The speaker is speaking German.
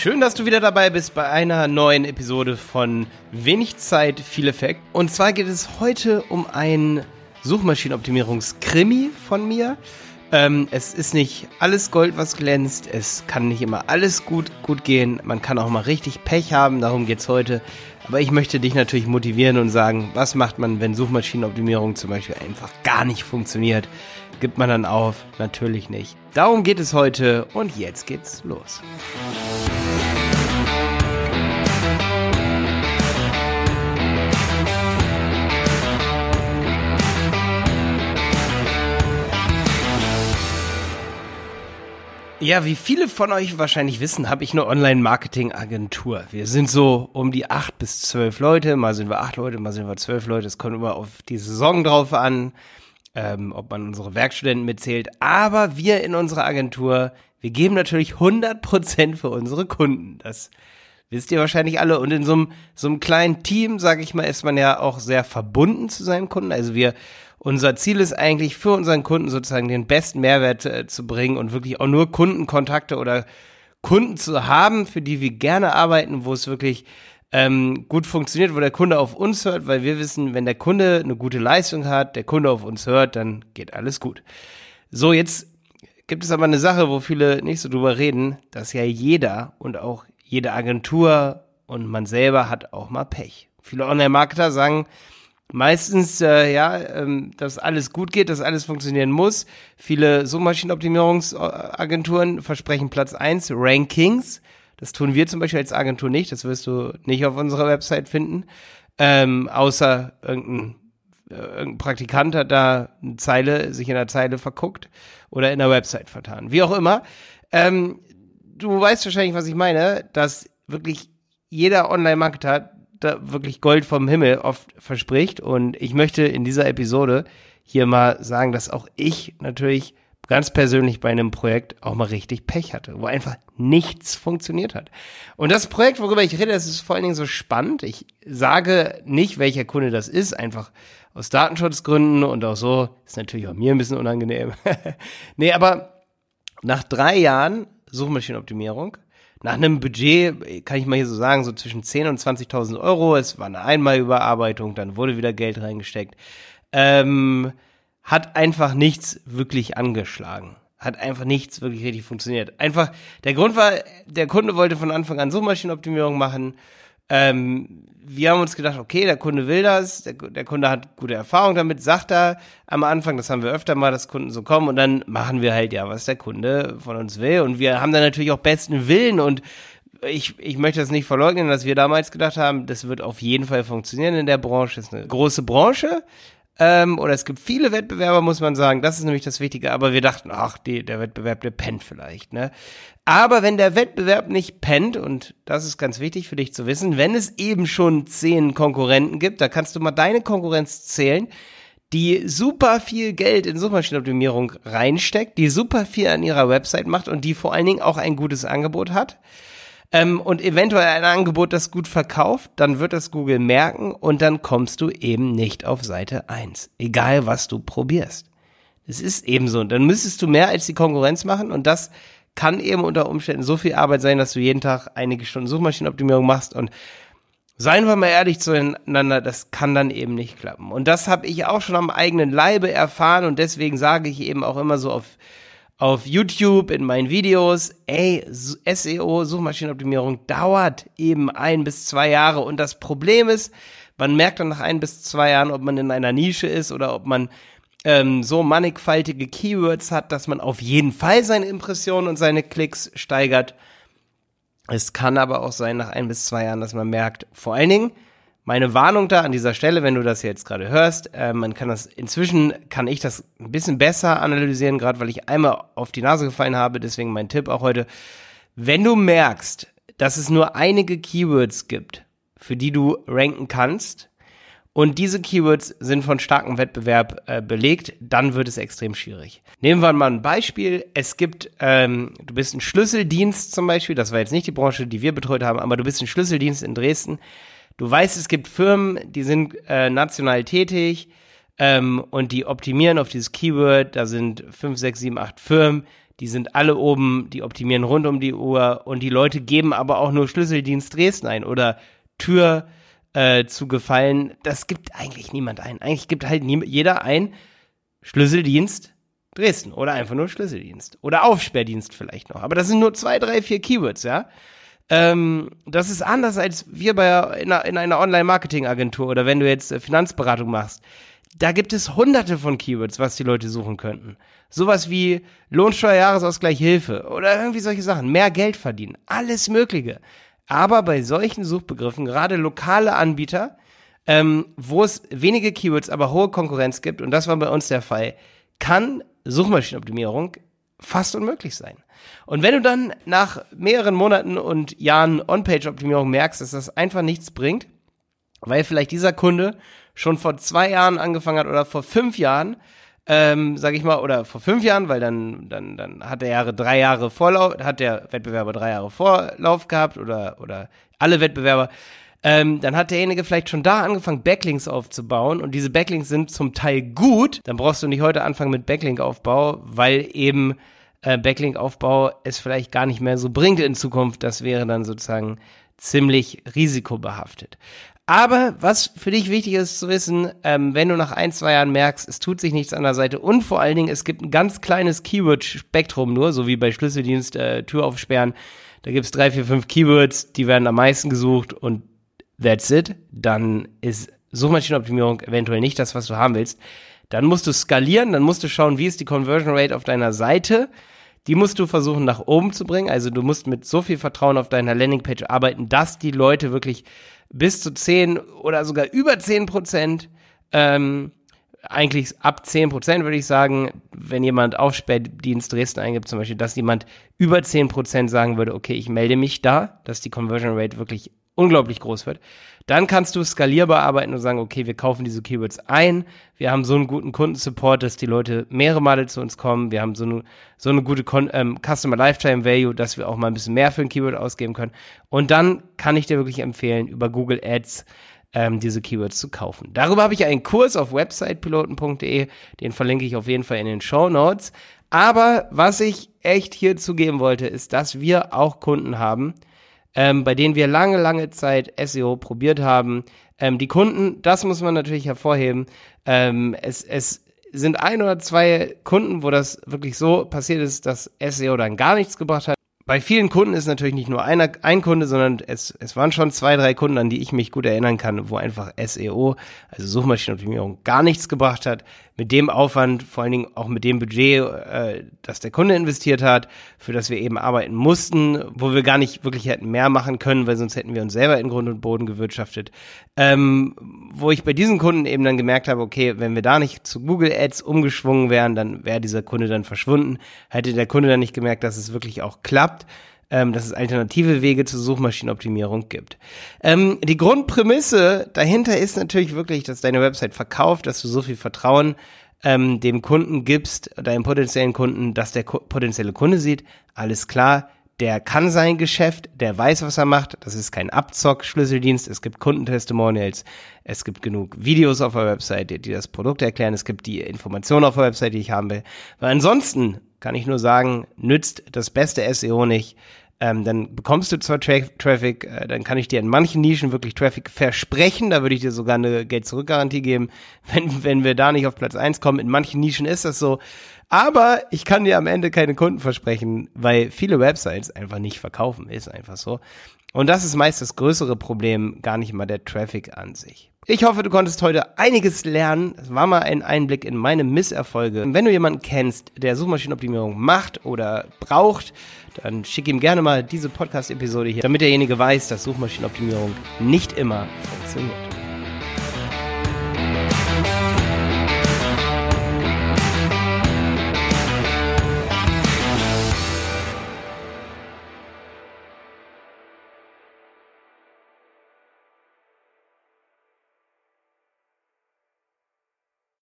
Schön, dass du wieder dabei bist bei einer neuen Episode von Wenig Zeit, viel Effekt. Und zwar geht es heute um ein Suchmaschinenoptimierungskrimi von mir. Ähm, es ist nicht alles Gold, was glänzt. Es kann nicht immer alles gut, gut gehen. Man kann auch mal richtig Pech haben. Darum geht's heute. Aber ich möchte dich natürlich motivieren und sagen, was macht man, wenn Suchmaschinenoptimierung zum Beispiel einfach gar nicht funktioniert? Gibt man dann auf? Natürlich nicht. Darum geht es heute und jetzt geht's los. Ja, wie viele von euch wahrscheinlich wissen, habe ich eine Online-Marketing-Agentur. Wir sind so um die acht bis zwölf Leute. Mal sind wir acht Leute, mal sind wir zwölf Leute. Es kommt immer auf die Saison drauf an, ähm, ob man unsere Werkstudenten mitzählt. Aber wir in unserer Agentur, wir geben natürlich 100 Prozent für unsere Kunden. Das wisst ihr wahrscheinlich alle. Und in so einem, so einem kleinen Team, sage ich mal, ist man ja auch sehr verbunden zu seinem Kunden. Also wir unser Ziel ist eigentlich für unseren Kunden sozusagen den besten Mehrwert äh, zu bringen und wirklich auch nur Kundenkontakte oder Kunden zu haben, für die wir gerne arbeiten, wo es wirklich ähm, gut funktioniert, wo der Kunde auf uns hört, weil wir wissen, wenn der Kunde eine gute Leistung hat, der Kunde auf uns hört, dann geht alles gut. So, jetzt gibt es aber eine Sache, wo viele nicht so drüber reden, dass ja jeder und auch jede Agentur und man selber hat auch mal Pech. Viele Online-Marketer sagen, meistens äh, ja, ähm, dass alles gut geht, dass alles funktionieren muss. Viele Suchmaschinenoptimierungsagenturen versprechen Platz eins Rankings. Das tun wir zum Beispiel als Agentur nicht. Das wirst du nicht auf unserer Website finden. Ähm, außer irgendein, äh, irgendein Praktikant hat da eine Zeile, sich in der Zeile verguckt oder in der Website vertan. Wie auch immer. Ähm, du weißt wahrscheinlich, was ich meine, dass wirklich jeder Online-Marketer da wirklich Gold vom Himmel oft verspricht. Und ich möchte in dieser Episode hier mal sagen, dass auch ich natürlich ganz persönlich bei einem Projekt auch mal richtig Pech hatte, wo einfach nichts funktioniert hat. Und das Projekt, worüber ich rede, das ist vor allen Dingen so spannend. Ich sage nicht, welcher Kunde das ist, einfach aus Datenschutzgründen und auch so, ist natürlich auch mir ein bisschen unangenehm. nee, aber nach drei Jahren Suchmaschinenoptimierung nach einem Budget, kann ich mal hier so sagen, so zwischen 10.000 und 20.000 Euro. Es war eine Einmalüberarbeitung, dann wurde wieder Geld reingesteckt. Ähm, hat einfach nichts wirklich angeschlagen. Hat einfach nichts wirklich richtig funktioniert. Einfach, der Grund war, der Kunde wollte von Anfang an Suchmaschinenoptimierung machen ähm, wir haben uns gedacht, okay, der Kunde will das, der, der, Kunde hat gute Erfahrung damit, sagt er am Anfang, das haben wir öfter mal, dass Kunden so kommen und dann machen wir halt ja, was der Kunde von uns will und wir haben dann natürlich auch besten Willen und ich, ich möchte das nicht verleugnen, dass wir damals gedacht haben, das wird auf jeden Fall funktionieren in der Branche, das ist eine große Branche, ähm, oder es gibt viele Wettbewerber, muss man sagen. Das ist nämlich das Wichtige. Aber wir dachten, ach, die, der Wettbewerb, der pennt vielleicht. Ne? Aber wenn der Wettbewerb nicht pennt, und das ist ganz wichtig für dich zu wissen, wenn es eben schon zehn Konkurrenten gibt, da kannst du mal deine Konkurrenz zählen, die super viel Geld in Suchmaschinenoptimierung reinsteckt, die super viel an ihrer Website macht und die vor allen Dingen auch ein gutes Angebot hat ähm, und eventuell ein Angebot, das gut verkauft, dann wird das Google merken und dann kommst du eben nicht auf Seite 1. Egal, was du probierst. Es ist eben so. Dann müsstest du mehr als die Konkurrenz machen und das kann eben unter Umständen so viel Arbeit sein, dass du jeden Tag einige Stunden Suchmaschinenoptimierung machst und Seien wir mal ehrlich zueinander, das kann dann eben nicht klappen. Und das habe ich auch schon am eigenen Leibe erfahren und deswegen sage ich eben auch immer so auf auf YouTube, in meinen Videos, ey, SEO, Suchmaschinenoptimierung dauert eben ein bis zwei Jahre. Und das Problem ist, man merkt dann nach ein bis zwei Jahren, ob man in einer Nische ist oder ob man ähm, so mannigfaltige Keywords hat, dass man auf jeden Fall seine Impressionen und seine Klicks steigert. Es kann aber auch sein, nach ein bis zwei Jahren, dass man merkt, vor allen Dingen, meine Warnung da an dieser Stelle, wenn du das jetzt gerade hörst, äh, man kann das, inzwischen kann ich das ein bisschen besser analysieren, gerade weil ich einmal auf die Nase gefallen habe, deswegen mein Tipp auch heute. Wenn du merkst, dass es nur einige Keywords gibt, für die du ranken kannst, und diese Keywords sind von starkem Wettbewerb äh, belegt, dann wird es extrem schwierig. Nehmen wir mal ein Beispiel. Es gibt, ähm, du bist ein Schlüsseldienst zum Beispiel, das war jetzt nicht die Branche, die wir betreut haben, aber du bist ein Schlüsseldienst in Dresden Du weißt, es gibt Firmen, die sind äh, national tätig ähm, und die optimieren auf dieses Keyword. Da sind fünf, sechs, sieben, acht Firmen, die sind alle oben, die optimieren rund um die Uhr und die Leute geben aber auch nur Schlüsseldienst Dresden ein oder Tür äh, zu gefallen. Das gibt eigentlich niemand ein. Eigentlich gibt halt nie, jeder ein Schlüsseldienst Dresden oder einfach nur Schlüsseldienst oder Aufsperrdienst vielleicht noch. Aber das sind nur zwei, drei, vier Keywords, ja. Ähm, das ist anders als wir bei in einer, in einer Online-Marketing-Agentur oder wenn du jetzt äh, Finanzberatung machst. Da gibt es hunderte von Keywords, was die Leute suchen könnten. Sowas wie Lohnsteuerjahresausgleich Hilfe oder irgendwie solche Sachen. Mehr Geld verdienen. Alles Mögliche. Aber bei solchen Suchbegriffen, gerade lokale Anbieter, ähm, wo es wenige Keywords, aber hohe Konkurrenz gibt, und das war bei uns der Fall, kann Suchmaschinenoptimierung fast unmöglich sein. Und wenn du dann nach mehreren Monaten und Jahren On-Page-Optimierung merkst, dass das einfach nichts bringt, weil vielleicht dieser Kunde schon vor zwei Jahren angefangen hat oder vor fünf Jahren, ähm, sag ich mal, oder vor fünf Jahren, weil dann, dann, dann hat der Jahre drei Jahre Vorlauf, hat der Wettbewerber drei Jahre Vorlauf gehabt oder, oder alle Wettbewerber, ähm, dann hat derjenige vielleicht schon da angefangen, Backlinks aufzubauen und diese Backlinks sind zum Teil gut, dann brauchst du nicht heute anfangen mit Backlink-Aufbau, weil eben äh, Backlink-Aufbau es vielleicht gar nicht mehr so bringt in Zukunft. Das wäre dann sozusagen ziemlich risikobehaftet. Aber was für dich wichtig ist zu wissen, ähm, wenn du nach ein, zwei Jahren merkst, es tut sich nichts an der Seite und vor allen Dingen, es gibt ein ganz kleines Keyword-Spektrum nur, so wie bei Schlüsseldienst äh, Tür aufsperren. Da gibt's drei, vier, fünf Keywords, die werden am meisten gesucht und that's it. Dann ist Suchmaschinenoptimierung eventuell nicht das, was du haben willst. Dann musst du skalieren, dann musst du schauen, wie ist die Conversion Rate auf deiner Seite. Die musst du versuchen nach oben zu bringen. Also du musst mit so viel Vertrauen auf deiner Landingpage arbeiten, dass die Leute wirklich bis zu 10 oder sogar über 10 Prozent, ähm, eigentlich ab 10 Prozent würde ich sagen, wenn jemand Aufsperrdienst Dresden eingibt zum Beispiel, dass jemand über 10 Prozent sagen würde, okay, ich melde mich da, dass die Conversion Rate wirklich unglaublich groß wird. Dann kannst du skalierbar arbeiten und sagen, okay, wir kaufen diese Keywords ein. Wir haben so einen guten Kundensupport, dass die Leute mehrere Male zu uns kommen. Wir haben so eine, so eine gute Con ähm, Customer Lifetime Value, dass wir auch mal ein bisschen mehr für ein Keyword ausgeben können. Und dann kann ich dir wirklich empfehlen, über Google Ads ähm, diese Keywords zu kaufen. Darüber habe ich einen Kurs auf websitepiloten.de, den verlinke ich auf jeden Fall in den Show Notes. Aber was ich echt hier zugeben wollte, ist, dass wir auch Kunden haben, ähm, bei denen wir lange, lange Zeit SEO probiert haben. Ähm, die Kunden, das muss man natürlich hervorheben, ähm, es, es sind ein oder zwei Kunden, wo das wirklich so passiert ist, dass SEO dann gar nichts gebracht hat bei vielen Kunden ist natürlich nicht nur einer, ein Kunde, sondern es, es waren schon zwei, drei Kunden, an die ich mich gut erinnern kann, wo einfach SEO, also Suchmaschinenoptimierung, gar nichts gebracht hat. Mit dem Aufwand, vor allen Dingen auch mit dem Budget, äh, das der Kunde investiert hat, für das wir eben arbeiten mussten, wo wir gar nicht wirklich hätten mehr machen können, weil sonst hätten wir uns selber in Grund und Boden gewirtschaftet. Ähm, wo ich bei diesen Kunden eben dann gemerkt habe, okay, wenn wir da nicht zu Google Ads umgeschwungen wären, dann wäre dieser Kunde dann verschwunden. Hätte der Kunde dann nicht gemerkt, dass es wirklich auch klappt habt, ähm, dass es alternative Wege zur Suchmaschinenoptimierung gibt. Ähm, die Grundprämisse dahinter ist natürlich wirklich, dass deine Website verkauft, dass du so viel Vertrauen ähm, dem Kunden gibst, deinem potenziellen Kunden, dass der potenzielle Kunde sieht, alles klar, der kann sein Geschäft, der weiß, was er macht. Das ist kein Abzock-Schlüsseldienst. Es gibt Kundentestimonials. Es gibt genug Videos auf der Website, die das Produkt erklären. Es gibt die Informationen auf der Website, die ich haben will. Weil ansonsten kann ich nur sagen, nützt das beste SEO nicht. Ähm, dann bekommst du zwar Tra Traffic, äh, dann kann ich dir in manchen Nischen wirklich Traffic versprechen, da würde ich dir sogar eine Geld-Zurück-Garantie geben, wenn, wenn wir da nicht auf Platz eins kommen. In manchen Nischen ist das so. Aber ich kann dir am Ende keine Kunden versprechen, weil viele Websites einfach nicht verkaufen, ist einfach so. Und das ist meist das größere Problem, gar nicht mal der Traffic an sich. Ich hoffe, du konntest heute einiges lernen. Das war mal ein Einblick in meine Misserfolge. Wenn du jemanden kennst, der Suchmaschinenoptimierung macht oder braucht, dann schick ihm gerne mal diese Podcast-Episode hier, damit derjenige weiß, dass Suchmaschinenoptimierung nicht immer funktioniert.